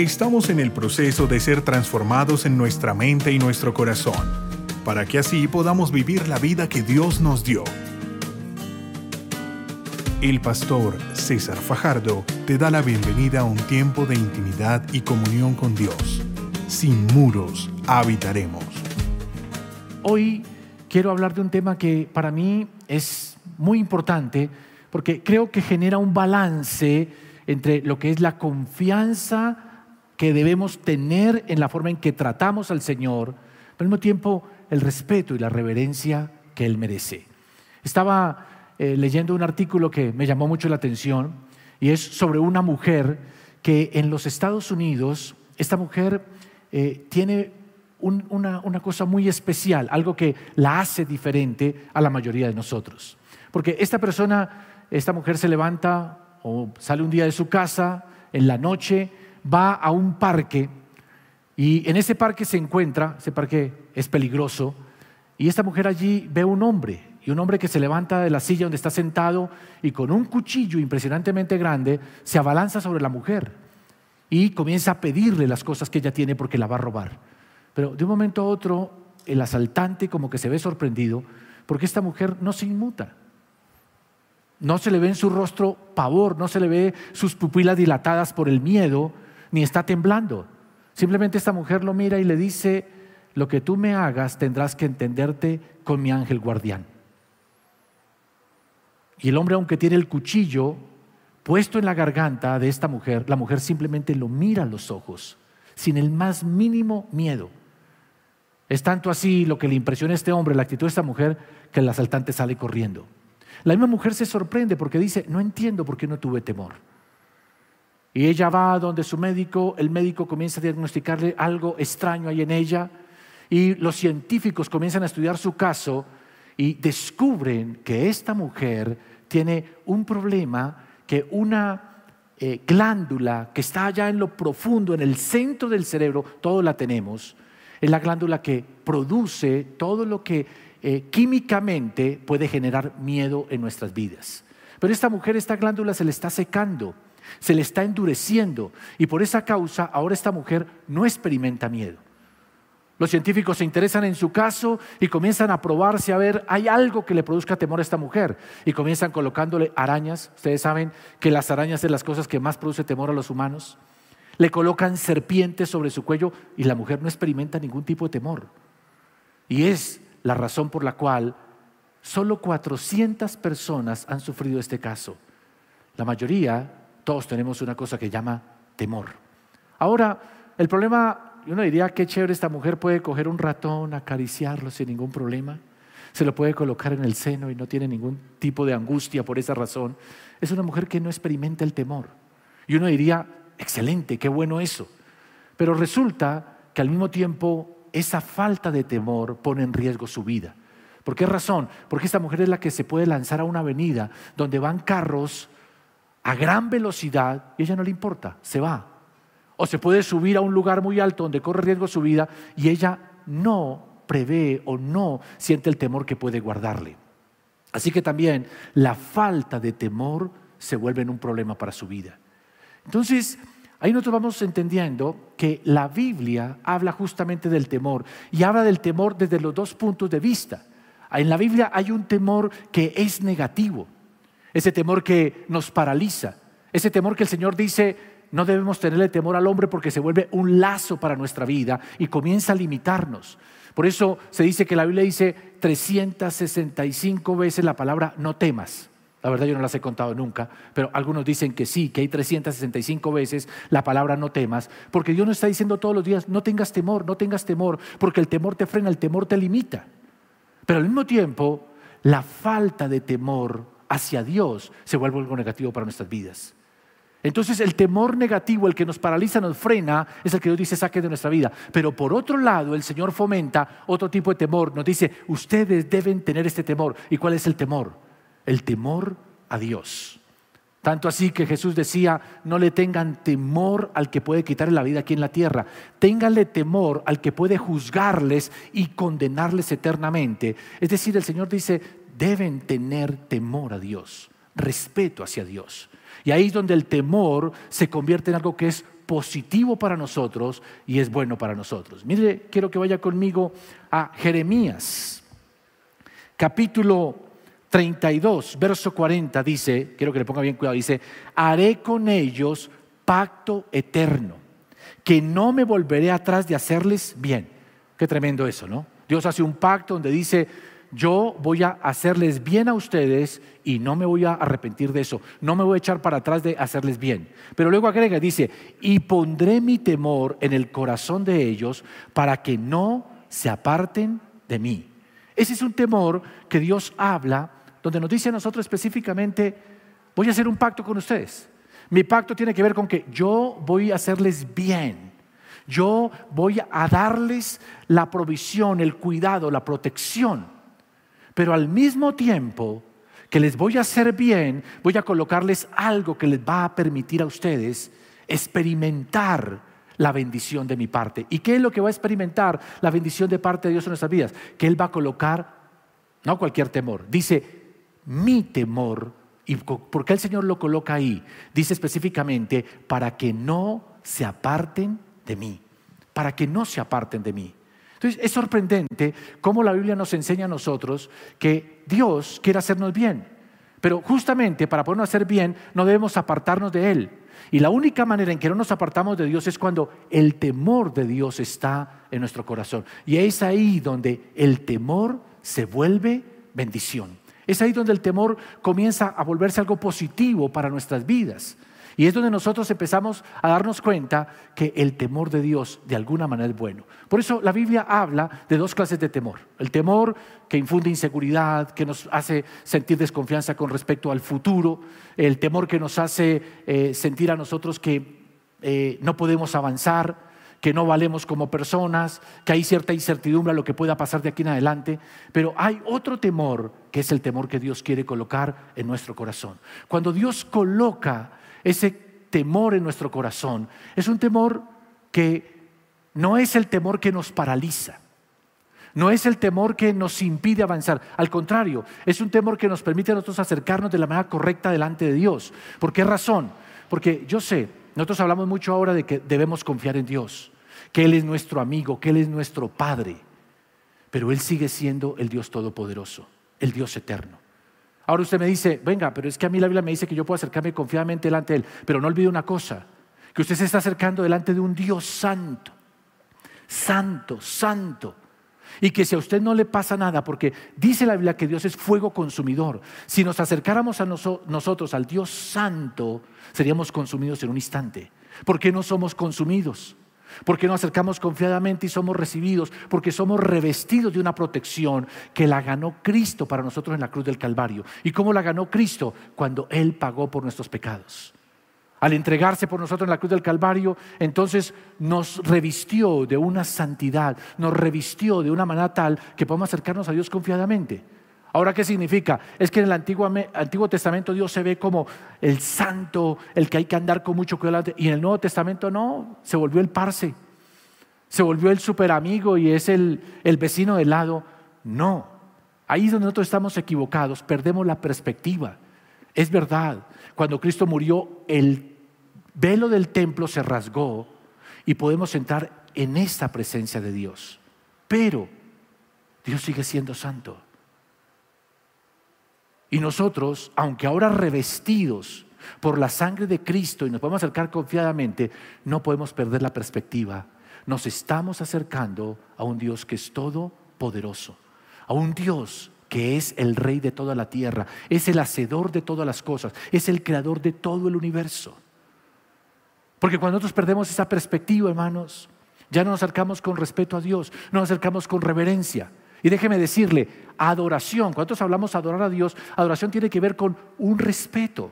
Estamos en el proceso de ser transformados en nuestra mente y nuestro corazón, para que así podamos vivir la vida que Dios nos dio. El pastor César Fajardo te da la bienvenida a un tiempo de intimidad y comunión con Dios. Sin muros habitaremos. Hoy quiero hablar de un tema que para mí es muy importante porque creo que genera un balance entre lo que es la confianza que debemos tener en la forma en que tratamos al Señor, al mismo tiempo el respeto y la reverencia que Él merece. Estaba eh, leyendo un artículo que me llamó mucho la atención y es sobre una mujer que en los Estados Unidos, esta mujer eh, tiene una, una cosa muy especial, algo que la hace diferente a la mayoría de nosotros. Porque esta persona, esta mujer se levanta o sale un día de su casa en la noche va a un parque y en ese parque se encuentra, ese parque es peligroso, y esta mujer allí ve un hombre, y un hombre que se levanta de la silla donde está sentado y con un cuchillo impresionantemente grande se abalanza sobre la mujer y comienza a pedirle las cosas que ella tiene porque la va a robar. Pero de un momento a otro el asaltante como que se ve sorprendido porque esta mujer no se inmuta. No se le ve en su rostro pavor, no se le ve sus pupilas dilatadas por el miedo, ni está temblando. Simplemente esta mujer lo mira y le dice, lo que tú me hagas tendrás que entenderte con mi ángel guardián. Y el hombre, aunque tiene el cuchillo puesto en la garganta de esta mujer, la mujer simplemente lo mira a los ojos, sin el más mínimo miedo. Es tanto así lo que le impresiona a este hombre, la actitud de esta mujer, que el asaltante sale corriendo. La misma mujer se sorprende porque dice, no entiendo por qué no tuve temor. Y ella va donde su médico, el médico comienza a diagnosticarle algo extraño ahí en ella y los científicos comienzan a estudiar su caso y descubren que esta mujer tiene un problema, que una eh, glándula que está allá en lo profundo, en el centro del cerebro, todo la tenemos, es la glándula que produce todo lo que eh, químicamente puede generar miedo en nuestras vidas. Pero esta mujer, esta glándula se le está secando se le está endureciendo y por esa causa ahora esta mujer no experimenta miedo. Los científicos se interesan en su caso y comienzan a probarse a ver, hay algo que le produzca temor a esta mujer. Y comienzan colocándole arañas. Ustedes saben que las arañas son las cosas que más produce temor a los humanos. Le colocan serpientes sobre su cuello y la mujer no experimenta ningún tipo de temor. Y es la razón por la cual solo 400 personas han sufrido este caso. La mayoría todos tenemos una cosa que llama temor. Ahora, el problema, uno diría, qué chévere, esta mujer puede coger un ratón, acariciarlo sin ningún problema, se lo puede colocar en el seno y no tiene ningún tipo de angustia por esa razón. Es una mujer que no experimenta el temor. Y uno diría, excelente, qué bueno eso. Pero resulta que al mismo tiempo esa falta de temor pone en riesgo su vida. ¿Por qué razón? Porque esta mujer es la que se puede lanzar a una avenida donde van carros a gran velocidad y ella no le importa, se va. O se puede subir a un lugar muy alto donde corre riesgo su vida y ella no prevé o no siente el temor que puede guardarle. Así que también la falta de temor se vuelve un problema para su vida. Entonces, ahí nosotros vamos entendiendo que la Biblia habla justamente del temor y habla del temor desde los dos puntos de vista. En la Biblia hay un temor que es negativo ese temor que nos paraliza, ese temor que el Señor dice, no debemos tenerle temor al hombre porque se vuelve un lazo para nuestra vida y comienza a limitarnos. Por eso se dice que la Biblia dice 365 veces la palabra no temas. La verdad yo no las he contado nunca, pero algunos dicen que sí, que hay 365 veces la palabra no temas, porque Dios nos está diciendo todos los días, no tengas temor, no tengas temor, porque el temor te frena, el temor te limita. Pero al mismo tiempo, la falta de temor hacia Dios se vuelve algo negativo para nuestras vidas. Entonces el temor negativo, el que nos paraliza, nos frena, es el que Dios dice saque de nuestra vida. Pero por otro lado, el Señor fomenta otro tipo de temor. Nos dice, ustedes deben tener este temor. ¿Y cuál es el temor? El temor a Dios. Tanto así que Jesús decía, no le tengan temor al que puede quitarle la vida aquí en la tierra, ténganle temor al que puede juzgarles y condenarles eternamente. Es decir, el Señor dice, deben tener temor a Dios, respeto hacia Dios. Y ahí es donde el temor se convierte en algo que es positivo para nosotros y es bueno para nosotros. Mire, quiero que vaya conmigo a Jeremías, capítulo 32, verso 40, dice, quiero que le ponga bien cuidado, dice, haré con ellos pacto eterno, que no me volveré atrás de hacerles bien. Qué tremendo eso, ¿no? Dios hace un pacto donde dice, yo voy a hacerles bien a ustedes y no me voy a arrepentir de eso, no me voy a echar para atrás de hacerles bien. Pero luego agrega, dice, y pondré mi temor en el corazón de ellos para que no se aparten de mí. Ese es un temor que Dios habla, donde nos dice a nosotros específicamente, voy a hacer un pacto con ustedes. Mi pacto tiene que ver con que yo voy a hacerles bien. Yo voy a darles la provisión, el cuidado, la protección pero al mismo tiempo que les voy a hacer bien, voy a colocarles algo que les va a permitir a ustedes experimentar la bendición de mi parte. ¿Y qué es lo que va a experimentar la bendición de parte de Dios en nuestras vidas? Que Él va a colocar, no cualquier temor, dice mi temor. ¿Y por qué el Señor lo coloca ahí? Dice específicamente, para que no se aparten de mí, para que no se aparten de mí. Entonces es sorprendente cómo la Biblia nos enseña a nosotros que Dios quiere hacernos bien. Pero justamente para podernos hacer bien no debemos apartarnos de Él. Y la única manera en que no nos apartamos de Dios es cuando el temor de Dios está en nuestro corazón. Y es ahí donde el temor se vuelve bendición. Es ahí donde el temor comienza a volverse algo positivo para nuestras vidas. Y es donde nosotros empezamos a darnos cuenta que el temor de Dios de alguna manera es bueno. Por eso la Biblia habla de dos clases de temor. El temor que infunde inseguridad, que nos hace sentir desconfianza con respecto al futuro, el temor que nos hace eh, sentir a nosotros que eh, no podemos avanzar, que no valemos como personas, que hay cierta incertidumbre a lo que pueda pasar de aquí en adelante, pero hay otro temor que es el temor que Dios quiere colocar en nuestro corazón. Cuando Dios coloca ese temor en nuestro corazón, es un temor que no es el temor que nos paraliza. No es el temor que nos impide avanzar. Al contrario, es un temor que nos permite a nosotros acercarnos de la manera correcta delante de Dios. ¿Por qué razón? Porque yo sé, nosotros hablamos mucho ahora de que debemos confiar en Dios, que Él es nuestro amigo, que Él es nuestro Padre. Pero Él sigue siendo el Dios Todopoderoso, el Dios eterno. Ahora usted me dice, venga, pero es que a mí la Biblia me dice que yo puedo acercarme confiadamente delante de Él. Pero no olvide una cosa, que usted se está acercando delante de un Dios santo, santo, santo. Y que si a usted no le pasa nada, porque dice la Biblia que Dios es fuego consumidor, si nos acercáramos a nosotros, al Dios santo, seríamos consumidos en un instante. ¿Por qué no somos consumidos? Porque nos acercamos confiadamente y somos recibidos, porque somos revestidos de una protección que la ganó Cristo para nosotros en la cruz del Calvario. ¿Y cómo la ganó Cristo? Cuando Él pagó por nuestros pecados. Al entregarse por nosotros en la cruz del Calvario, entonces nos revistió de una santidad, nos revistió de una manera tal que podemos acercarnos a Dios confiadamente. Ahora, ¿qué significa? Es que en el Antiguo, Antiguo, Testamento Dios se ve como el santo, el que hay que andar con mucho cuidado. Y en el Nuevo Testamento no, se volvió el parce, se volvió el super amigo y es el, el vecino del lado. No, ahí es donde nosotros estamos equivocados, perdemos la perspectiva. Es verdad, cuando Cristo murió, el velo del templo se rasgó y podemos entrar en esta presencia de Dios. Pero Dios sigue siendo santo. Y nosotros, aunque ahora revestidos por la sangre de Cristo y nos podemos acercar confiadamente, no podemos perder la perspectiva. Nos estamos acercando a un Dios que es todopoderoso, a un Dios que es el rey de toda la tierra, es el hacedor de todas las cosas, es el creador de todo el universo. Porque cuando nosotros perdemos esa perspectiva, hermanos, ya no nos acercamos con respeto a Dios, no nos acercamos con reverencia. Y déjeme decirle, adoración, ¿cuántos hablamos adorar a Dios? Adoración tiene que ver con un respeto.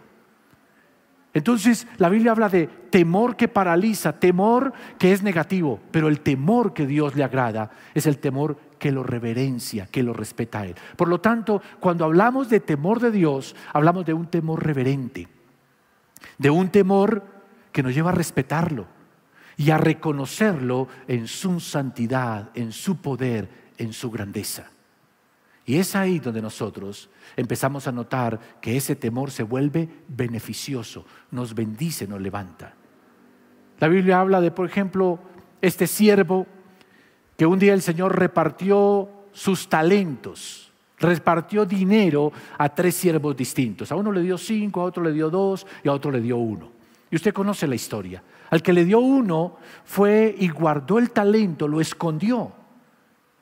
Entonces la Biblia habla de temor que paraliza, temor que es negativo, pero el temor que Dios le agrada es el temor que lo reverencia, que lo respeta a Él. Por lo tanto, cuando hablamos de temor de Dios, hablamos de un temor reverente, de un temor que nos lleva a respetarlo y a reconocerlo en su santidad, en su poder, en su grandeza. Y es ahí donde nosotros empezamos a notar que ese temor se vuelve beneficioso, nos bendice, nos levanta. La Biblia habla de, por ejemplo, este siervo que un día el Señor repartió sus talentos, repartió dinero a tres siervos distintos. A uno le dio cinco, a otro le dio dos y a otro le dio uno. Y usted conoce la historia. Al que le dio uno fue y guardó el talento, lo escondió,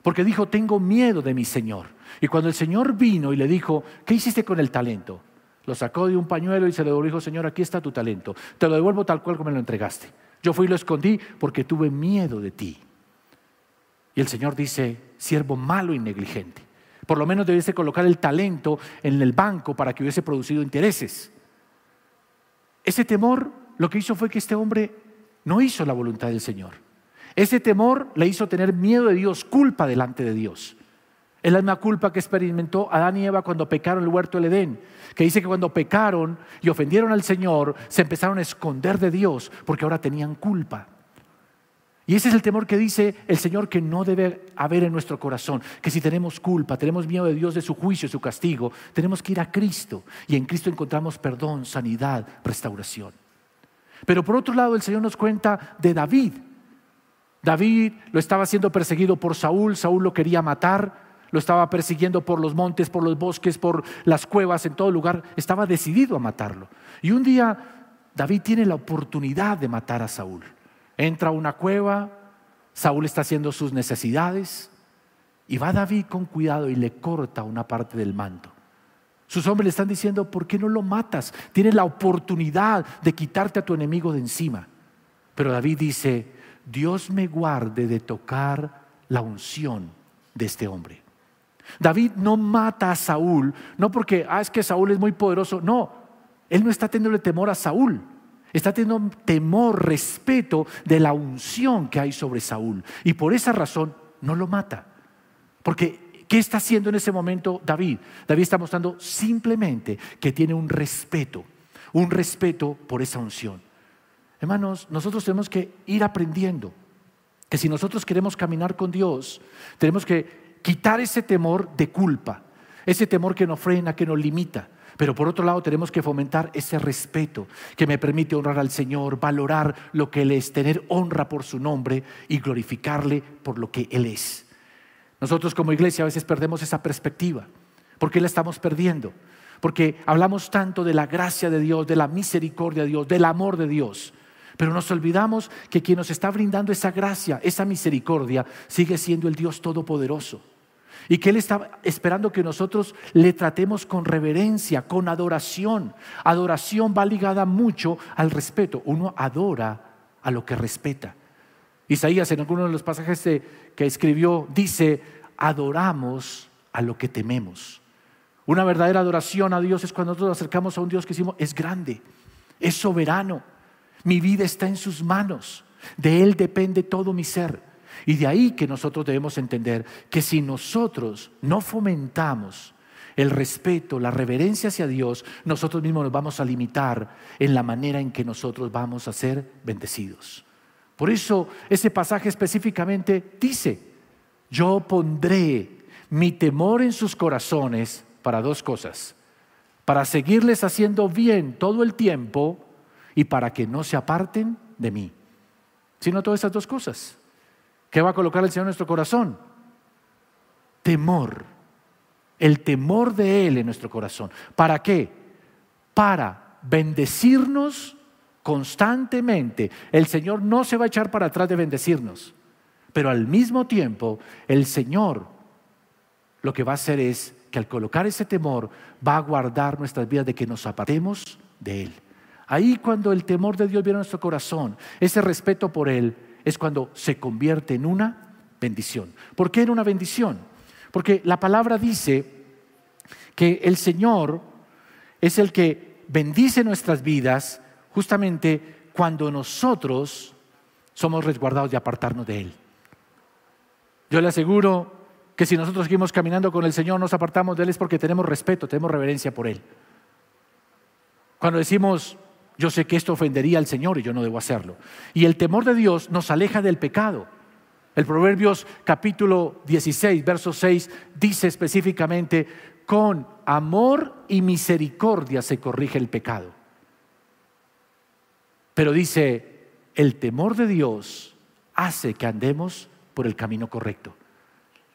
porque dijo, tengo miedo de mi Señor. Y cuando el Señor vino y le dijo, ¿qué hiciste con el talento? Lo sacó de un pañuelo y se le dijo, Señor, aquí está tu talento. Te lo devuelvo tal cual como me lo entregaste. Yo fui y lo escondí porque tuve miedo de ti. Y el Señor dice, siervo malo y negligente. Por lo menos debiese colocar el talento en el banco para que hubiese producido intereses. Ese temor lo que hizo fue que este hombre no hizo la voluntad del Señor. Ese temor le hizo tener miedo de Dios, culpa delante de Dios. Es la misma culpa que experimentó Adán y Eva cuando pecaron en el huerto del Edén, que dice que cuando pecaron y ofendieron al Señor, se empezaron a esconder de Dios porque ahora tenían culpa. Y ese es el temor que dice el Señor que no debe haber en nuestro corazón, que si tenemos culpa, tenemos miedo de Dios, de su juicio, de su castigo, tenemos que ir a Cristo y en Cristo encontramos perdón, sanidad, restauración. Pero por otro lado el Señor nos cuenta de David. David lo estaba siendo perseguido por Saúl, Saúl lo quería matar, lo estaba persiguiendo por los montes, por los bosques, por las cuevas, en todo lugar, estaba decidido a matarlo. Y un día David tiene la oportunidad de matar a Saúl. Entra a una cueva, Saúl está haciendo sus necesidades y va David con cuidado y le corta una parte del manto. Sus hombres le están diciendo, ¿por qué no lo matas? Tienes la oportunidad de quitarte a tu enemigo de encima. Pero David dice, Dios me guarde de tocar la unción de este hombre. David no mata a Saúl, no porque, ah, es que Saúl es muy poderoso, no, él no está teniendo temor a Saúl, está teniendo temor, respeto de la unción que hay sobre Saúl. Y por esa razón no lo mata. Porque, ¿qué está haciendo en ese momento David? David está mostrando simplemente que tiene un respeto, un respeto por esa unción. Hermanos, nosotros tenemos que ir aprendiendo que si nosotros queremos caminar con Dios, tenemos que quitar ese temor de culpa, ese temor que nos frena, que nos limita. Pero por otro lado tenemos que fomentar ese respeto que me permite honrar al Señor, valorar lo que Él es, tener honra por su nombre y glorificarle por lo que Él es. Nosotros como iglesia a veces perdemos esa perspectiva. ¿Por qué la estamos perdiendo? Porque hablamos tanto de la gracia de Dios, de la misericordia de Dios, del amor de Dios. Pero nos olvidamos que quien nos está brindando esa gracia, esa misericordia, sigue siendo el Dios Todopoderoso. Y que Él está esperando que nosotros le tratemos con reverencia, con adoración. Adoración va ligada mucho al respeto. Uno adora a lo que respeta. Isaías en alguno de los pasajes que escribió dice, adoramos a lo que tememos. Una verdadera adoración a Dios es cuando nosotros nos acercamos a un Dios que decimos, es grande, es soberano, mi vida está en sus manos, de Él depende todo mi ser. Y de ahí que nosotros debemos entender que si nosotros no fomentamos el respeto, la reverencia hacia Dios, nosotros mismos nos vamos a limitar en la manera en que nosotros vamos a ser bendecidos. Por eso ese pasaje específicamente dice, yo pondré mi temor en sus corazones para dos cosas, para seguirles haciendo bien todo el tiempo y para que no se aparten de mí. Sino todas esas dos cosas. ¿Qué va a colocar el Señor en nuestro corazón? Temor. El temor de Él en nuestro corazón. ¿Para qué? Para bendecirnos constantemente. El Señor no se va a echar para atrás de bendecirnos. Pero al mismo tiempo, el Señor lo que va a hacer es que al colocar ese temor va a guardar nuestras vidas de que nos apartemos de Él. Ahí cuando el temor de Dios viene a nuestro corazón, ese respeto por Él, es cuando se convierte en una bendición. ¿Por qué en una bendición? Porque la palabra dice que el Señor es el que bendice nuestras vidas justamente cuando nosotros somos resguardados de apartarnos de Él. Yo le aseguro que si nosotros seguimos caminando con el Señor, nos apartamos de Él es porque tenemos respeto, tenemos reverencia por Él. Cuando decimos, yo sé que esto ofendería al Señor y yo no debo hacerlo. Y el temor de Dios nos aleja del pecado. El Proverbios capítulo 16, verso 6 dice específicamente, con amor y misericordia se corrige el pecado. Pero dice, el temor de Dios hace que andemos por el camino correcto.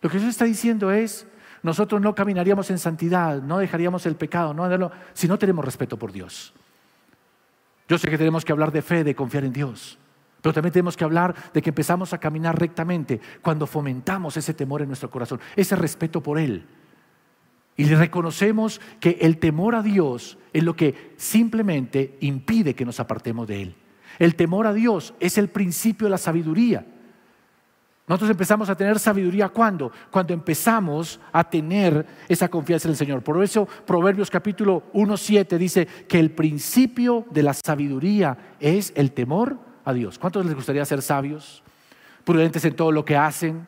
Lo que Jesús está diciendo es, nosotros no caminaríamos en santidad, no dejaríamos el pecado, no si no tenemos respeto por Dios. Yo sé que tenemos que hablar de fe, de confiar en Dios, pero también tenemos que hablar de que empezamos a caminar rectamente cuando fomentamos ese temor en nuestro corazón, ese respeto por Él. Y le reconocemos que el temor a Dios es lo que simplemente impide que nos apartemos de Él. El temor a Dios es el principio de la sabiduría. Nosotros empezamos a tener sabiduría cuando? Cuando empezamos a tener esa confianza en el Señor. Por eso Proverbios capítulo 1.7 dice que el principio de la sabiduría es el temor a Dios. ¿Cuántos les gustaría ser sabios? Prudentes en todo lo que hacen,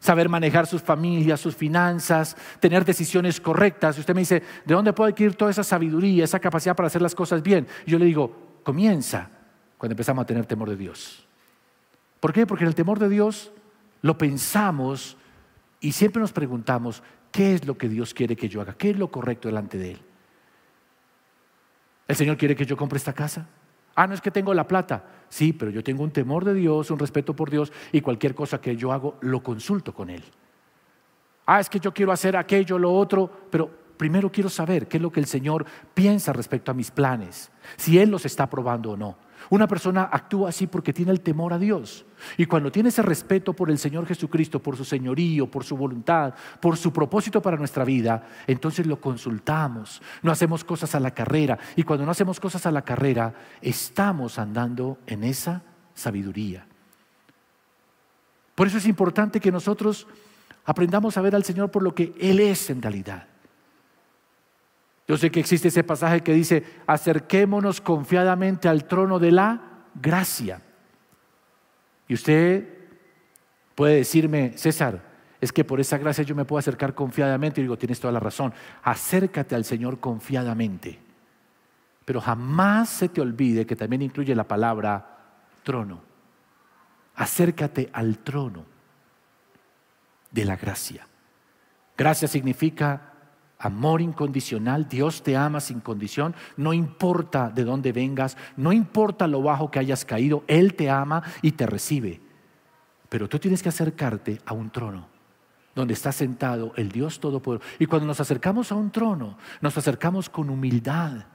saber manejar sus familias, sus finanzas, tener decisiones correctas. Y usted me dice, ¿de dónde puede adquirir toda esa sabiduría, esa capacidad para hacer las cosas bien? Y yo le digo, comienza cuando empezamos a tener temor de Dios. ¿Por qué? Porque el temor de Dios lo pensamos y siempre nos preguntamos, ¿qué es lo que Dios quiere que yo haga? ¿Qué es lo correcto delante de Él? ¿El Señor quiere que yo compre esta casa? Ah, no es que tengo la plata. Sí, pero yo tengo un temor de Dios, un respeto por Dios y cualquier cosa que yo hago lo consulto con Él. Ah, es que yo quiero hacer aquello, lo otro, pero primero quiero saber qué es lo que el Señor piensa respecto a mis planes, si Él los está probando o no. Una persona actúa así porque tiene el temor a Dios. Y cuando tiene ese respeto por el Señor Jesucristo, por su señorío, por su voluntad, por su propósito para nuestra vida, entonces lo consultamos. No hacemos cosas a la carrera. Y cuando no hacemos cosas a la carrera, estamos andando en esa sabiduría. Por eso es importante que nosotros aprendamos a ver al Señor por lo que Él es en realidad. Yo sé que existe ese pasaje que dice, acerquémonos confiadamente al trono de la gracia. Y usted puede decirme, César, es que por esa gracia yo me puedo acercar confiadamente. Y digo, tienes toda la razón, acércate al Señor confiadamente. Pero jamás se te olvide que también incluye la palabra trono. Acércate al trono de la gracia. Gracia significa amor incondicional, Dios te ama sin condición, no importa de dónde vengas, no importa lo bajo que hayas caído, Él te ama y te recibe. Pero tú tienes que acercarte a un trono donde está sentado el Dios Todopoderoso. Y cuando nos acercamos a un trono, nos acercamos con humildad.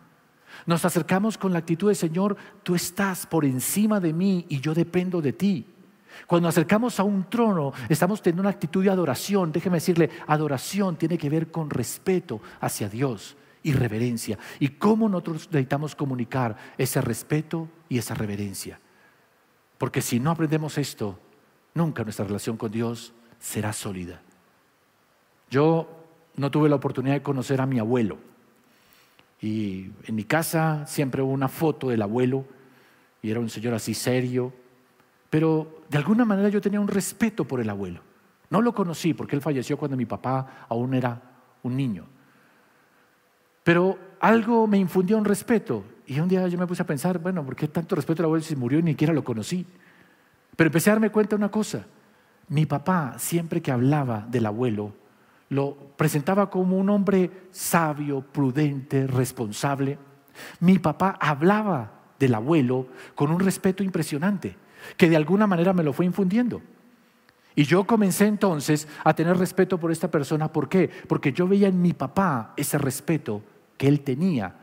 Nos acercamos con la actitud de Señor, tú estás por encima de mí y yo dependo de ti. Cuando acercamos a un trono, estamos teniendo una actitud de adoración. Déjeme decirle, adoración tiene que ver con respeto hacia Dios y reverencia. ¿Y cómo nosotros necesitamos comunicar ese respeto y esa reverencia? Porque si no aprendemos esto, nunca nuestra relación con Dios será sólida. Yo no tuve la oportunidad de conocer a mi abuelo. Y en mi casa siempre hubo una foto del abuelo y era un señor así serio, pero de alguna manera yo tenía un respeto por el abuelo. No lo conocí porque él falleció cuando mi papá aún era un niño. Pero algo me infundió un respeto. Y un día yo me puse a pensar, bueno, ¿por qué tanto respeto al abuelo si murió y ni siquiera lo conocí? Pero empecé a darme cuenta de una cosa. Mi papá, siempre que hablaba del abuelo, lo presentaba como un hombre sabio, prudente, responsable. Mi papá hablaba del abuelo con un respeto impresionante que de alguna manera me lo fue infundiendo. Y yo comencé entonces a tener respeto por esta persona. ¿Por qué? Porque yo veía en mi papá ese respeto que él tenía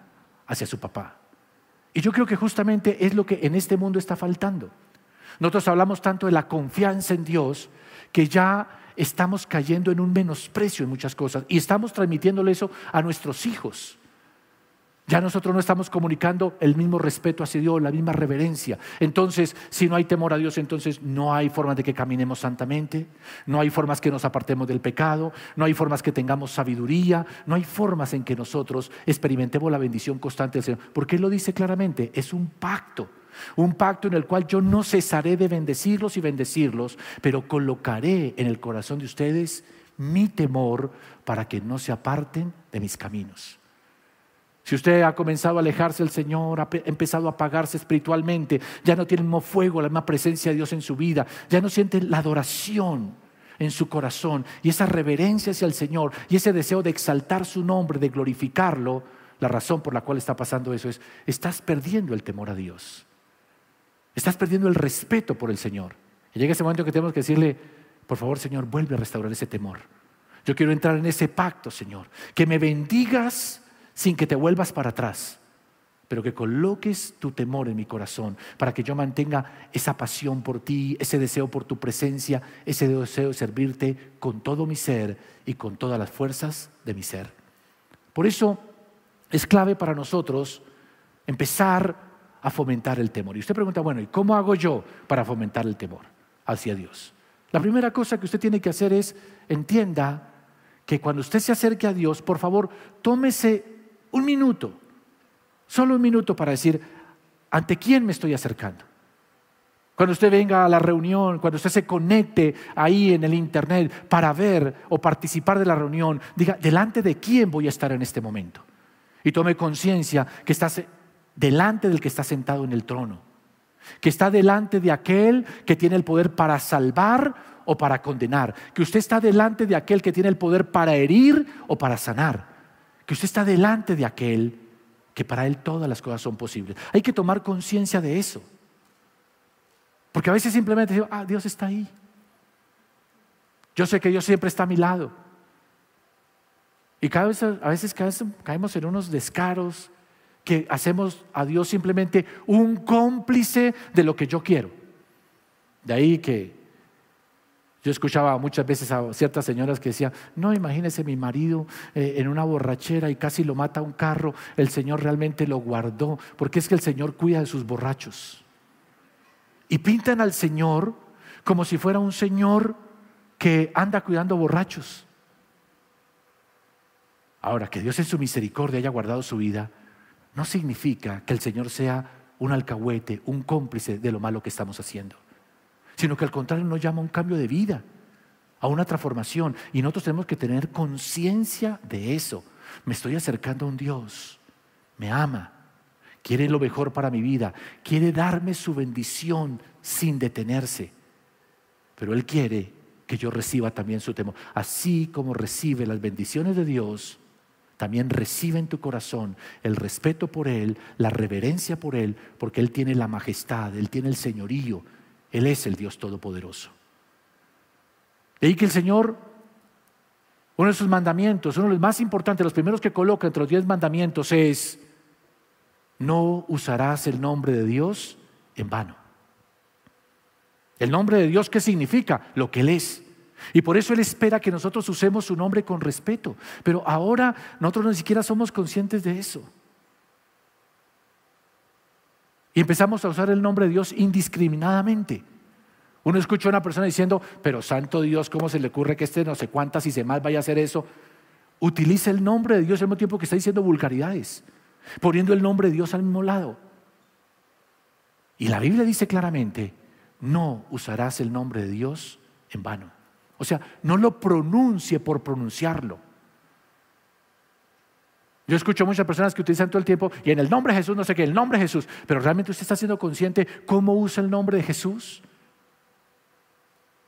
hacia su papá. Y yo creo que justamente es lo que en este mundo está faltando. Nosotros hablamos tanto de la confianza en Dios que ya estamos cayendo en un menosprecio en muchas cosas y estamos transmitiéndole eso a nuestros hijos. Ya nosotros no estamos comunicando el mismo respeto hacia Dios, la misma reverencia. Entonces, si no hay temor a Dios, entonces no hay formas de que caminemos santamente, no hay formas que nos apartemos del pecado, no hay formas que tengamos sabiduría, no hay formas en que nosotros experimentemos la bendición constante del Señor. Porque Él lo dice claramente, es un pacto. Un pacto en el cual yo no cesaré de bendecirlos y bendecirlos, pero colocaré en el corazón de ustedes mi temor para que no se aparten de mis caminos. Si usted ha comenzado a alejarse del Señor, ha empezado a apagarse espiritualmente, ya no tiene el mismo fuego, la misma presencia de Dios en su vida, ya no siente la adoración en su corazón y esa reverencia hacia el Señor y ese deseo de exaltar su nombre, de glorificarlo, la razón por la cual está pasando eso es, estás perdiendo el temor a Dios. Estás perdiendo el respeto por el Señor. Y llega ese momento que tenemos que decirle, por favor Señor, vuelve a restaurar ese temor. Yo quiero entrar en ese pacto, Señor. Que me bendigas sin que te vuelvas para atrás, pero que coloques tu temor en mi corazón para que yo mantenga esa pasión por ti, ese deseo por tu presencia, ese deseo de servirte con todo mi ser y con todas las fuerzas de mi ser. Por eso es clave para nosotros empezar a fomentar el temor. Y usted pregunta, bueno, ¿y cómo hago yo para fomentar el temor hacia Dios? La primera cosa que usted tiene que hacer es entienda que cuando usted se acerque a Dios, por favor, tómese un minuto, solo un minuto para decir, ¿ante quién me estoy acercando? Cuando usted venga a la reunión, cuando usted se conecte ahí en el Internet para ver o participar de la reunión, diga, ¿delante de quién voy a estar en este momento? Y tome conciencia que estás delante del que está sentado en el trono, que está delante de aquel que tiene el poder para salvar o para condenar, que usted está delante de aquel que tiene el poder para herir o para sanar que usted está delante de aquel que para él todas las cosas son posibles. Hay que tomar conciencia de eso. Porque a veces simplemente digo, ah, Dios está ahí. Yo sé que Dios siempre está a mi lado. Y cada vez, a veces caemos en unos descaros que hacemos a Dios simplemente un cómplice de lo que yo quiero. De ahí que yo escuchaba muchas veces a ciertas señoras que decían, no, imagínese mi marido eh, en una borrachera y casi lo mata un carro, el Señor realmente lo guardó, porque es que el Señor cuida de sus borrachos. Y pintan al Señor como si fuera un Señor que anda cuidando borrachos. Ahora, que Dios en su misericordia haya guardado su vida, no significa que el Señor sea un alcahuete, un cómplice de lo malo que estamos haciendo sino que al contrario nos llama a un cambio de vida, a una transformación. Y nosotros tenemos que tener conciencia de eso. Me estoy acercando a un Dios, me ama, quiere lo mejor para mi vida, quiere darme su bendición sin detenerse. Pero Él quiere que yo reciba también su temor. Así como recibe las bendiciones de Dios, también recibe en tu corazón el respeto por Él, la reverencia por Él, porque Él tiene la majestad, Él tiene el señorío, él es el Dios Todopoderoso. Y que el Señor, uno de sus mandamientos, uno de los más importantes, los primeros que coloca entre los diez mandamientos es, no usarás el nombre de Dios en vano. El nombre de Dios, ¿qué significa? Lo que Él es. Y por eso Él espera que nosotros usemos su nombre con respeto. Pero ahora nosotros ni siquiera somos conscientes de eso. Y empezamos a usar el nombre de Dios indiscriminadamente. Uno escucha a una persona diciendo, pero santo Dios, ¿cómo se le ocurre que este no sé cuántas y se más vaya a hacer eso? Utiliza el nombre de Dios al mismo tiempo que está diciendo vulgaridades, poniendo el nombre de Dios al mismo lado. Y la Biblia dice claramente, no usarás el nombre de Dios en vano. O sea, no lo pronuncie por pronunciarlo. Yo escucho muchas personas que utilizan todo el tiempo y en el nombre de Jesús no sé qué, el nombre de Jesús, pero realmente usted está siendo consciente cómo usa el nombre de Jesús.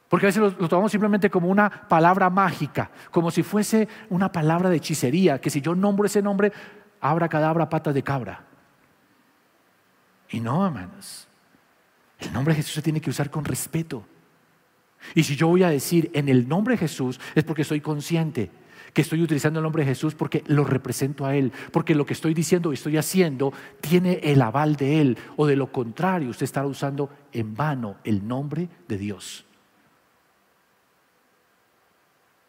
Porque a veces lo, tomamos simplemente como una palabra mágica, como si fuese una palabra de hechicería, que si yo nombro ese nombre, abra cadabra, patas de cabra. Y no, hermanos. El nombre de Jesús se tiene que usar con respeto. Y si yo voy a decir en el nombre de Jesús, es porque soy consciente que estoy utilizando el nombre de Jesús porque lo represento a Él, porque lo que estoy diciendo y estoy haciendo tiene el aval de Él, o de lo contrario, usted estará usando en vano el nombre de Dios.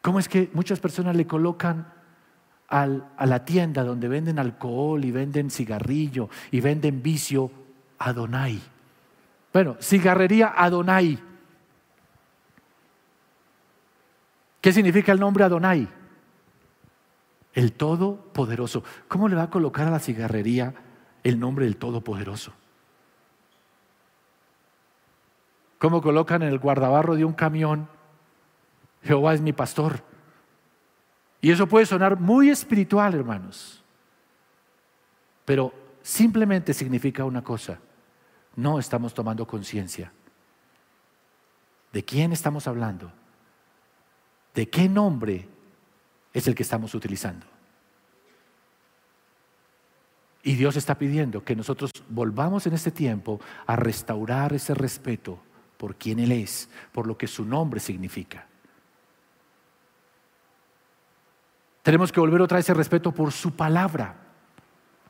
¿Cómo es que muchas personas le colocan a la tienda donde venden alcohol y venden cigarrillo y venden vicio Adonai? Bueno, cigarrería Adonai. ¿Qué significa el nombre Adonai? El Todopoderoso. ¿Cómo le va a colocar a la cigarrería el nombre del Todopoderoso? ¿Cómo colocan en el guardabarro de un camión, Jehová es mi pastor? Y eso puede sonar muy espiritual, hermanos. Pero simplemente significa una cosa. No estamos tomando conciencia. ¿De quién estamos hablando? ¿De qué nombre es el que estamos utilizando? Y Dios está pidiendo que nosotros volvamos en este tiempo a restaurar ese respeto por quien Él es, por lo que su nombre significa. Tenemos que volver otra vez ese respeto por su palabra,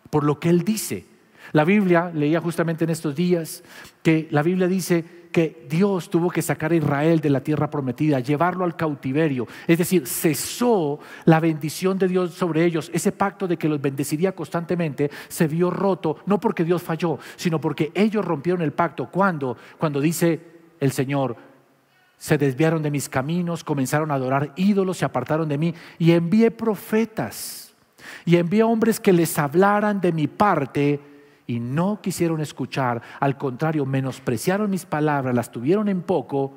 por lo que Él dice. La Biblia, leía justamente en estos días, que la Biblia dice que Dios tuvo que sacar a Israel de la tierra prometida, llevarlo al cautiverio. Es decir, cesó la bendición de Dios sobre ellos. Ese pacto de que los bendeciría constantemente se vio roto, no porque Dios falló, sino porque ellos rompieron el pacto. ¿Cuándo? Cuando dice el Señor, se desviaron de mis caminos, comenzaron a adorar ídolos, se apartaron de mí y envié profetas y envié hombres que les hablaran de mi parte y no quisieron escuchar, al contrario, menospreciaron mis palabras, las tuvieron en poco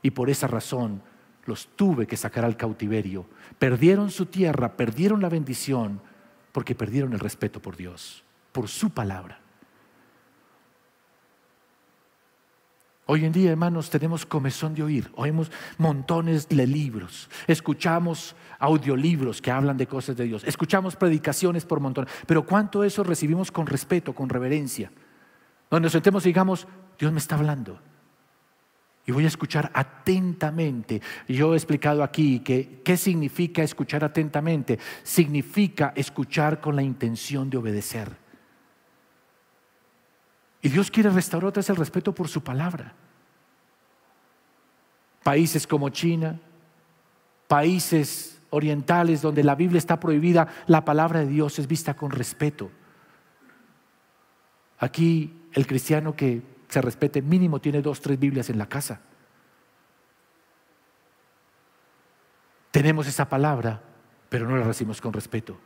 y por esa razón los tuve que sacar al cautiverio. Perdieron su tierra, perdieron la bendición porque perdieron el respeto por Dios, por su palabra. Hoy en día, hermanos, tenemos comezón de oír, oímos montones de libros, escuchamos audiolibros que hablan de cosas de Dios, escuchamos predicaciones por montones, pero ¿cuánto eso recibimos con respeto, con reverencia? Donde nos sentemos y digamos, Dios me está hablando. Y voy a escuchar atentamente. Yo he explicado aquí que qué significa escuchar atentamente. Significa escuchar con la intención de obedecer. Y Dios quiere restaurar otra vez el respeto por su palabra. Países como China, países orientales donde la Biblia está prohibida, la palabra de Dios es vista con respeto. Aquí el cristiano que se respete mínimo tiene dos, tres Biblias en la casa. Tenemos esa palabra, pero no la recibimos con respeto.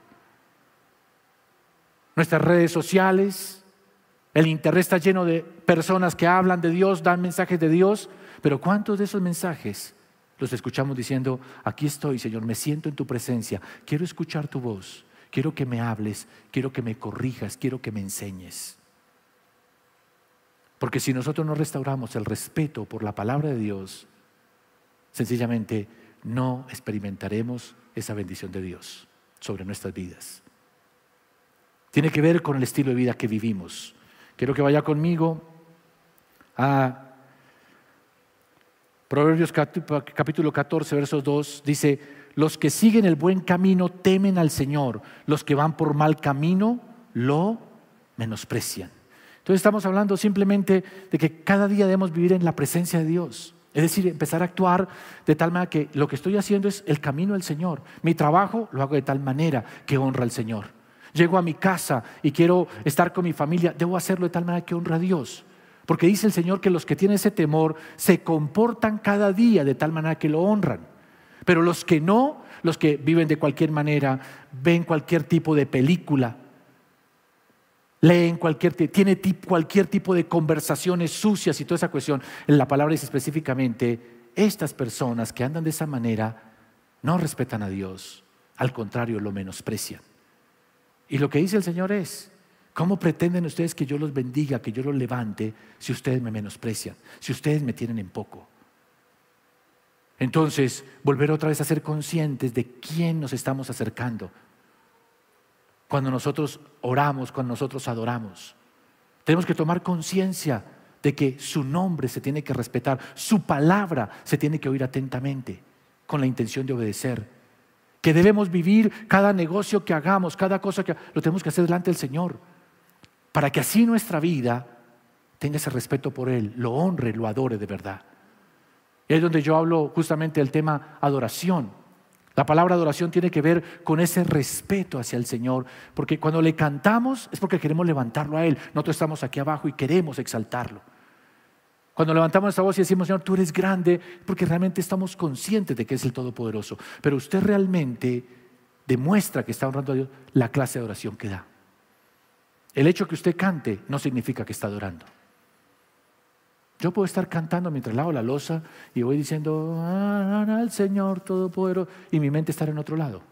Nuestras redes sociales, el Internet está lleno de personas que hablan de Dios, dan mensajes de Dios, pero ¿cuántos de esos mensajes los escuchamos diciendo, aquí estoy, Señor, me siento en tu presencia, quiero escuchar tu voz, quiero que me hables, quiero que me corrijas, quiero que me enseñes? Porque si nosotros no restauramos el respeto por la palabra de Dios, sencillamente no experimentaremos esa bendición de Dios sobre nuestras vidas. Tiene que ver con el estilo de vida que vivimos. Quiero que vaya conmigo a Proverbios capítulo 14, versos 2. Dice, los que siguen el buen camino temen al Señor, los que van por mal camino lo menosprecian. Entonces estamos hablando simplemente de que cada día debemos vivir en la presencia de Dios. Es decir, empezar a actuar de tal manera que lo que estoy haciendo es el camino del Señor. Mi trabajo lo hago de tal manera que honra al Señor llego a mi casa y quiero estar con mi familia, debo hacerlo de tal manera que honra a Dios. Porque dice el Señor que los que tienen ese temor se comportan cada día de tal manera que lo honran. Pero los que no, los que viven de cualquier manera, ven cualquier tipo de película, leen cualquier, tiene cualquier tipo de conversaciones sucias y toda esa cuestión. La palabra dice específicamente, estas personas que andan de esa manera no respetan a Dios, al contrario, lo menosprecian. Y lo que dice el Señor es, ¿cómo pretenden ustedes que yo los bendiga, que yo los levante, si ustedes me menosprecian, si ustedes me tienen en poco? Entonces, volver otra vez a ser conscientes de quién nos estamos acercando. Cuando nosotros oramos, cuando nosotros adoramos. Tenemos que tomar conciencia de que su nombre se tiene que respetar, su palabra se tiene que oír atentamente, con la intención de obedecer que debemos vivir cada negocio que hagamos, cada cosa que lo tenemos que hacer delante del Señor, para que así nuestra vida tenga ese respeto por Él, lo honre, lo adore de verdad. Y es donde yo hablo justamente del tema adoración. La palabra adoración tiene que ver con ese respeto hacia el Señor, porque cuando le cantamos es porque queremos levantarlo a Él. Nosotros estamos aquí abajo y queremos exaltarlo. Cuando levantamos nuestra voz y decimos, Señor, tú eres grande, porque realmente estamos conscientes de que es el Todopoderoso. Pero usted realmente demuestra que está honrando a Dios la clase de oración que da. El hecho que usted cante no significa que está adorando. Yo puedo estar cantando mientras lavo la losa y voy diciendo, ah, al Señor Todopoderoso, y mi mente estar en otro lado.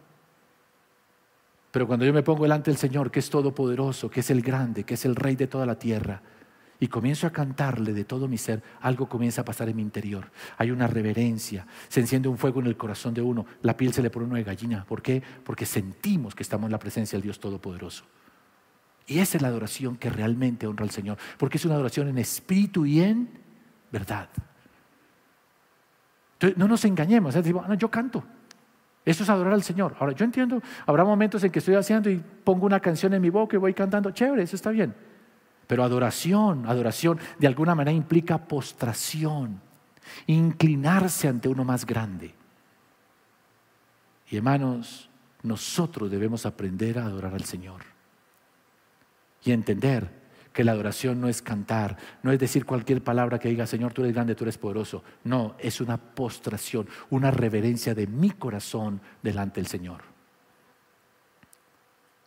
Pero cuando yo me pongo delante del Señor, que es todopoderoso, que es el grande, que es el rey de toda la tierra, y comienzo a cantarle de todo mi ser, algo comienza a pasar en mi interior. Hay una reverencia, se enciende un fuego en el corazón de uno, la piel se le pone uno de gallina. ¿Por qué? Porque sentimos que estamos en la presencia del Dios Todopoderoso. Y esa es la adoración que realmente honra al Señor, porque es una adoración en espíritu y en verdad. Entonces, no nos engañemos, es decir, yo canto. Eso es adorar al Señor. Ahora, yo entiendo, habrá momentos en que estoy haciendo y pongo una canción en mi boca y voy cantando, chévere, eso está bien. Pero adoración, adoración de alguna manera implica postración, inclinarse ante uno más grande. Y hermanos, nosotros debemos aprender a adorar al Señor y entender que la adoración no es cantar, no es decir cualquier palabra que diga, Señor, tú eres grande, tú eres poderoso. No, es una postración, una reverencia de mi corazón delante del Señor.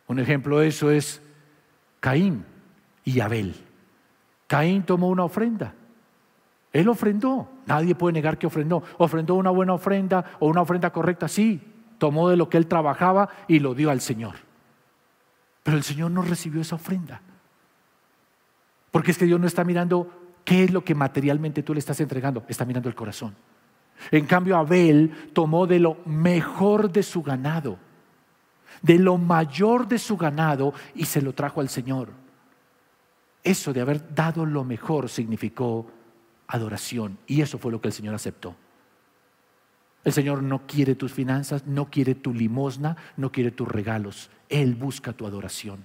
Un ejemplo de eso es Caín y Abel. Caín tomó una ofrenda. Él ofrendó. Nadie puede negar que ofrendó. Ofrendó una buena ofrenda o una ofrenda correcta. Sí, tomó de lo que él trabajaba y lo dio al Señor. Pero el Señor no recibió esa ofrenda. Porque es que Dios no está mirando qué es lo que materialmente tú le estás entregando, está mirando el corazón. En cambio, Abel tomó de lo mejor de su ganado, de lo mayor de su ganado y se lo trajo al Señor. Eso de haber dado lo mejor significó adoración y eso fue lo que el Señor aceptó. El Señor no quiere tus finanzas, no quiere tu limosna, no quiere tus regalos. Él busca tu adoración.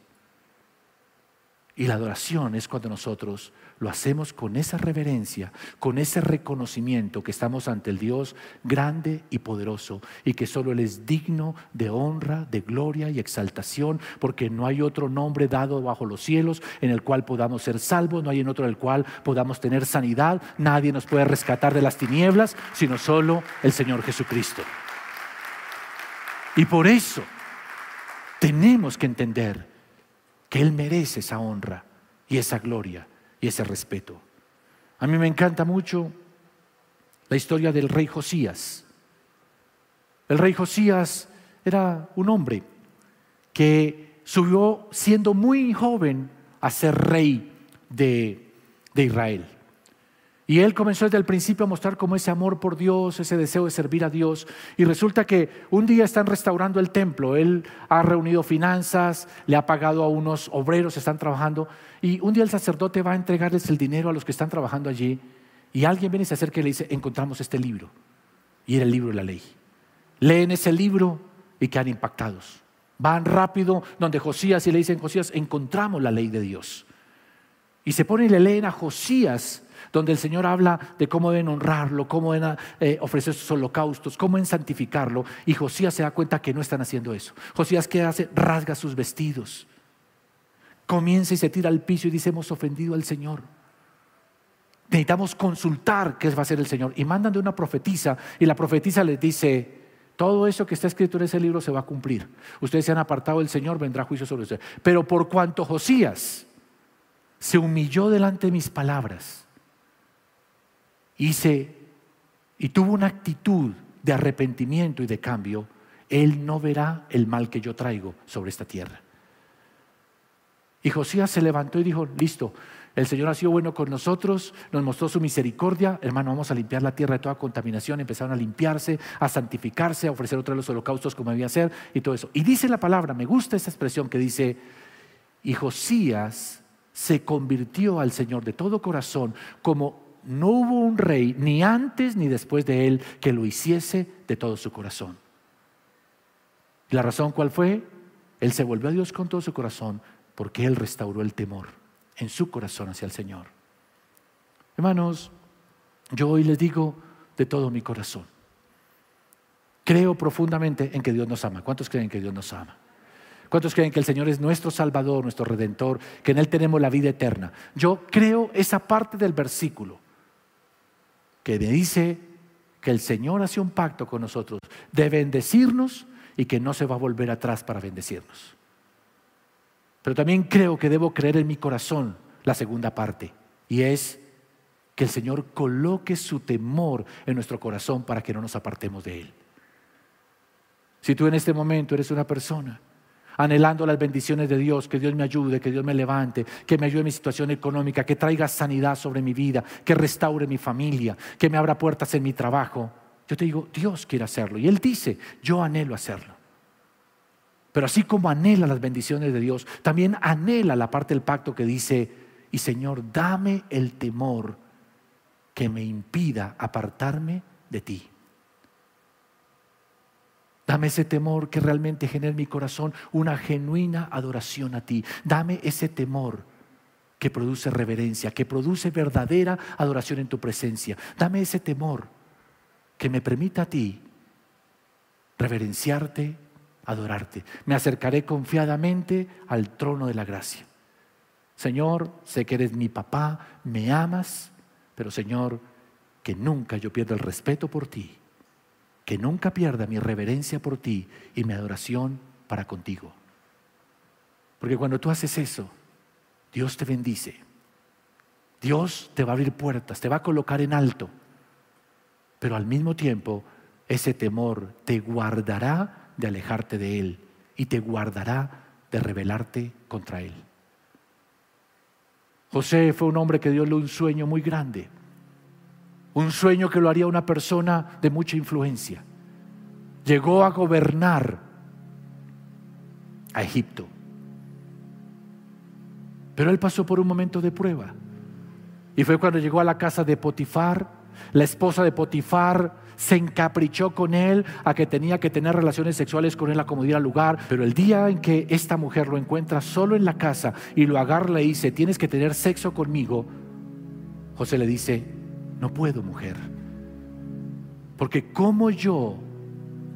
Y la adoración es cuando nosotros lo hacemos con esa reverencia, con ese reconocimiento que estamos ante el Dios grande y poderoso y que solo Él es digno de honra, de gloria y exaltación, porque no hay otro nombre dado bajo los cielos en el cual podamos ser salvos, no hay en otro en el cual podamos tener sanidad, nadie nos puede rescatar de las tinieblas, sino solo el Señor Jesucristo. Y por eso tenemos que entender que Él merece esa honra y esa gloria y ese respeto. A mí me encanta mucho la historia del rey Josías. El rey Josías era un hombre que subió siendo muy joven a ser rey de, de Israel. Y él comenzó desde el principio a mostrar como ese amor por Dios, ese deseo de servir a Dios. Y resulta que un día están restaurando el templo. Él ha reunido finanzas, le ha pagado a unos obreros, están trabajando. Y un día el sacerdote va a entregarles el dinero a los que están trabajando allí. Y alguien viene y se acerca y le dice, encontramos este libro. Y era el libro de la ley. Leen ese libro y quedan impactados. Van rápido donde Josías y le dicen, Josías, encontramos la ley de Dios. Y se ponen y le leen a Josías donde el Señor habla de cómo deben honrarlo, cómo deben eh, ofrecer sus holocaustos, cómo deben santificarlo. Y Josías se da cuenta que no están haciendo eso. Josías, ¿qué hace? Rasga sus vestidos. Comienza y se tira al piso y dice, hemos ofendido al Señor. Necesitamos consultar qué va a hacer el Señor. Y mandan de una profetisa y la profetisa les dice, todo eso que está escrito en ese libro se va a cumplir. Ustedes se han apartado del Señor, vendrá juicio sobre ustedes. Pero por cuanto Josías se humilló delante de mis palabras hice y tuvo una actitud de arrepentimiento y de cambio, él no verá el mal que yo traigo sobre esta tierra. Y Josías se levantó y dijo, listo, el Señor ha sido bueno con nosotros, nos mostró su misericordia, hermano, vamos a limpiar la tierra de toda contaminación, empezaron a limpiarse, a santificarse, a ofrecer otra vez los holocaustos como debía ser y todo eso. Y dice la palabra, me gusta esa expresión que dice, y Josías se convirtió al Señor de todo corazón como no hubo un rey, ni antes ni después de él, que lo hiciese de todo su corazón. ¿La razón cuál fue? Él se volvió a Dios con todo su corazón porque él restauró el temor en su corazón hacia el Señor. Hermanos, yo hoy les digo de todo mi corazón. Creo profundamente en que Dios nos ama. ¿Cuántos creen que Dios nos ama? ¿Cuántos creen que el Señor es nuestro Salvador, nuestro Redentor, que en Él tenemos la vida eterna? Yo creo esa parte del versículo que dice que el Señor hace un pacto con nosotros de bendecirnos y que no se va a volver atrás para bendecirnos. Pero también creo que debo creer en mi corazón la segunda parte, y es que el Señor coloque su temor en nuestro corazón para que no nos apartemos de Él. Si tú en este momento eres una persona anhelando las bendiciones de Dios, que Dios me ayude, que Dios me levante, que me ayude en mi situación económica, que traiga sanidad sobre mi vida, que restaure mi familia, que me abra puertas en mi trabajo. Yo te digo, Dios quiere hacerlo. Y Él dice, yo anhelo hacerlo. Pero así como anhela las bendiciones de Dios, también anhela la parte del pacto que dice, y Señor, dame el temor que me impida apartarme de ti. Dame ese temor que realmente genere en mi corazón una genuina adoración a ti. Dame ese temor que produce reverencia, que produce verdadera adoración en tu presencia. Dame ese temor que me permita a ti reverenciarte, adorarte. Me acercaré confiadamente al trono de la gracia. Señor, sé que eres mi papá, me amas, pero Señor, que nunca yo pierda el respeto por ti que nunca pierda mi reverencia por ti y mi adoración para contigo. Porque cuando tú haces eso, Dios te bendice. Dios te va a abrir puertas, te va a colocar en alto. Pero al mismo tiempo, ese temor te guardará de alejarte de Él y te guardará de rebelarte contra Él. José fue un hombre que dio un sueño muy grande un sueño que lo haría una persona de mucha influencia. Llegó a gobernar a Egipto. Pero él pasó por un momento de prueba. Y fue cuando llegó a la casa de Potifar. La esposa de Potifar se encaprichó con él a que tenía que tener relaciones sexuales con él a como diera lugar. Pero el día en que esta mujer lo encuentra solo en la casa y lo agarra y le dice, tienes que tener sexo conmigo, José le dice, no puedo, mujer. Porque ¿cómo yo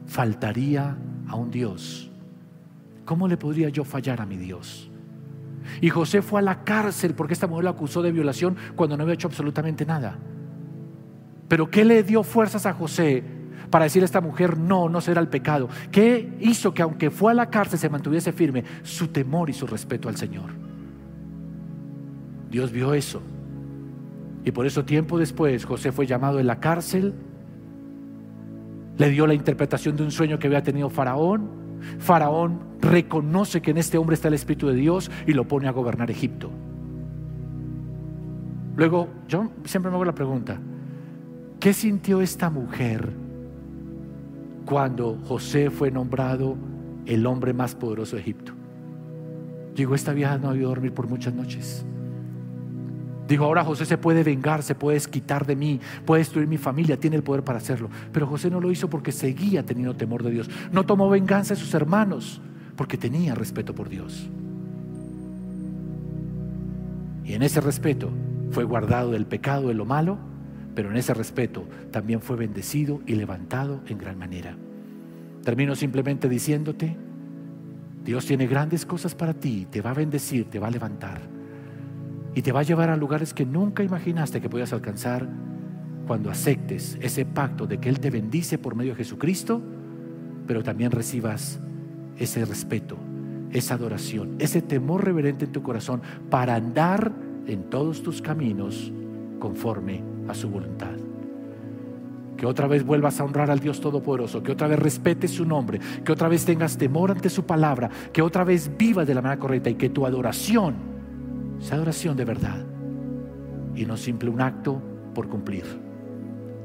faltaría a un Dios? ¿Cómo le podría yo fallar a mi Dios? Y José fue a la cárcel porque esta mujer lo acusó de violación cuando no había hecho absolutamente nada. Pero ¿qué le dio fuerzas a José para decir a esta mujer no, no será el pecado? ¿Qué hizo que aunque fue a la cárcel se mantuviese firme? Su temor y su respeto al Señor. Dios vio eso y por eso tiempo después José fue llamado en la cárcel, le dio la interpretación de un sueño que había tenido Faraón. Faraón reconoce que en este hombre está el Espíritu de Dios y lo pone a gobernar Egipto. Luego, yo siempre me hago la pregunta, ¿qué sintió esta mujer cuando José fue nombrado el hombre más poderoso de Egipto? Digo, esta vieja no ha ido a dormir por muchas noches. Digo, ahora José se puede vengar, se puede quitar de mí, puede destruir mi familia, tiene el poder para hacerlo. Pero José no lo hizo porque seguía teniendo temor de Dios. No tomó venganza de sus hermanos porque tenía respeto por Dios. Y en ese respeto fue guardado del pecado, de lo malo, pero en ese respeto también fue bendecido y levantado en gran manera. Termino simplemente diciéndote, Dios tiene grandes cosas para ti, te va a bendecir, te va a levantar y te va a llevar a lugares que nunca imaginaste que podías alcanzar cuando aceptes ese pacto de que Él te bendice por medio de Jesucristo, pero también recibas ese respeto, esa adoración, ese temor reverente en tu corazón para andar en todos tus caminos conforme a su voluntad. Que otra vez vuelvas a honrar al Dios Todopoderoso, que otra vez respetes su nombre, que otra vez tengas temor ante su palabra, que otra vez vivas de la manera correcta y que tu adoración sea adoración de verdad y no simple un acto por cumplir.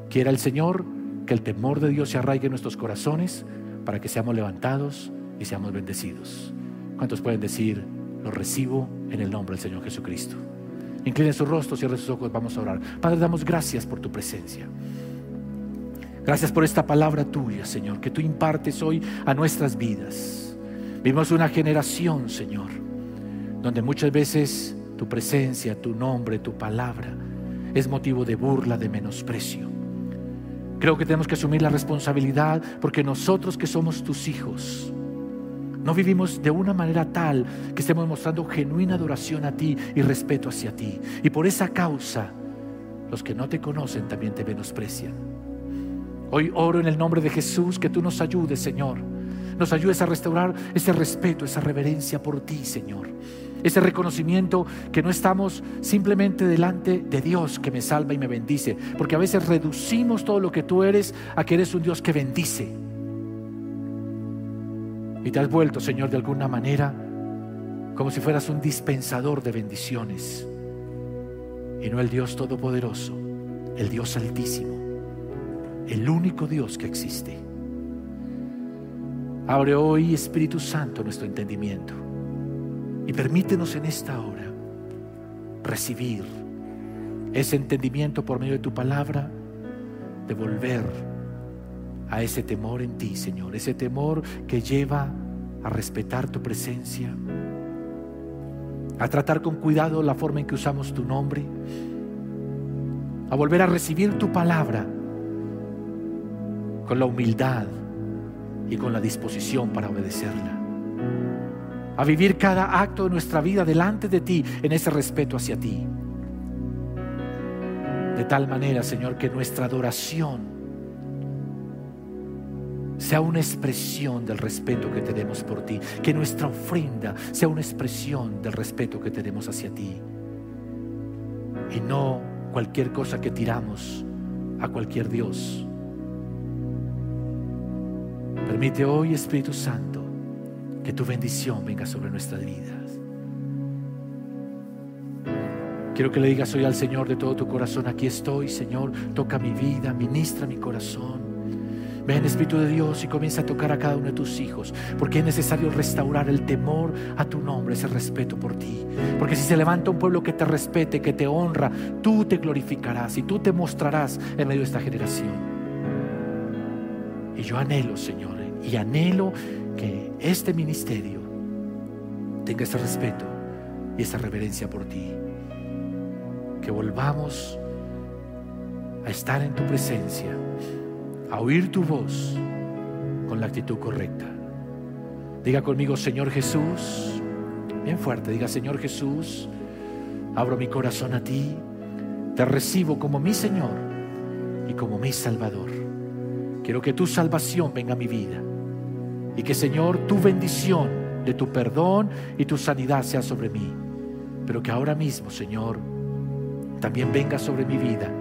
Quiera el Señor que el temor de Dios se arraigue en nuestros corazones para que seamos levantados y seamos bendecidos. ¿Cuántos pueden decir, lo recibo en el nombre del Señor Jesucristo? Incline su rostro, cierre sus ojos, vamos a orar. Padre, damos gracias por tu presencia. Gracias por esta palabra tuya, Señor, que tú impartes hoy a nuestras vidas. Vivimos una generación, Señor, donde muchas veces tu presencia, tu nombre, tu palabra es motivo de burla, de menosprecio. Creo que tenemos que asumir la responsabilidad porque nosotros que somos tus hijos, no vivimos de una manera tal que estemos mostrando genuina adoración a ti y respeto hacia ti. Y por esa causa, los que no te conocen también te menosprecian. Hoy oro en el nombre de Jesús que tú nos ayudes, Señor. Nos ayudes a restaurar ese respeto, esa reverencia por ti, Señor ese reconocimiento que no estamos simplemente delante de Dios que me salva y me bendice, porque a veces reducimos todo lo que tú eres a que eres un Dios que bendice. Y te has vuelto, Señor, de alguna manera como si fueras un dispensador de bendiciones y no el Dios Todopoderoso, el Dios Altísimo, el único Dios que existe. Abre hoy, Espíritu Santo, nuestro entendimiento y permítenos en esta hora recibir ese entendimiento por medio de tu palabra, de volver a ese temor en ti, Señor, ese temor que lleva a respetar tu presencia, a tratar con cuidado la forma en que usamos tu nombre, a volver a recibir tu palabra con la humildad y con la disposición para obedecerla. A vivir cada acto de nuestra vida delante de ti en ese respeto hacia ti. De tal manera, Señor, que nuestra adoración sea una expresión del respeto que tenemos por ti, que nuestra ofrenda sea una expresión del respeto que tenemos hacia ti. Y no cualquier cosa que tiramos a cualquier Dios. Permite hoy, Espíritu Santo, que tu bendición venga sobre nuestras vidas. Quiero que le digas hoy al Señor de todo tu corazón, aquí estoy, Señor, toca mi vida, ministra mi corazón. Ven Espíritu de Dios y comienza a tocar a cada uno de tus hijos, porque es necesario restaurar el temor a tu nombre, ese respeto por ti. Porque si se levanta un pueblo que te respete, que te honra, tú te glorificarás y tú te mostrarás en medio de esta generación. Y yo anhelo, Señor, y anhelo que este ministerio tenga ese respeto y esa reverencia por ti. Que volvamos a estar en tu presencia a oír tu voz con la actitud correcta. Diga conmigo, Señor Jesús, bien fuerte, diga, Señor Jesús, abro mi corazón a ti, te recibo como mi Señor y como mi Salvador. Quiero que tu salvación venga a mi vida y que, Señor, tu bendición de tu perdón y tu sanidad sea sobre mí. Pero que ahora mismo, Señor, también venga sobre mi vida,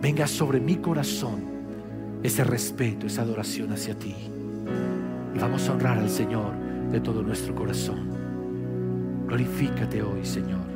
venga sobre mi corazón ese respeto, esa adoración hacia ti. Y vamos a honrar al Señor de todo nuestro corazón. Glorifícate hoy, Señor.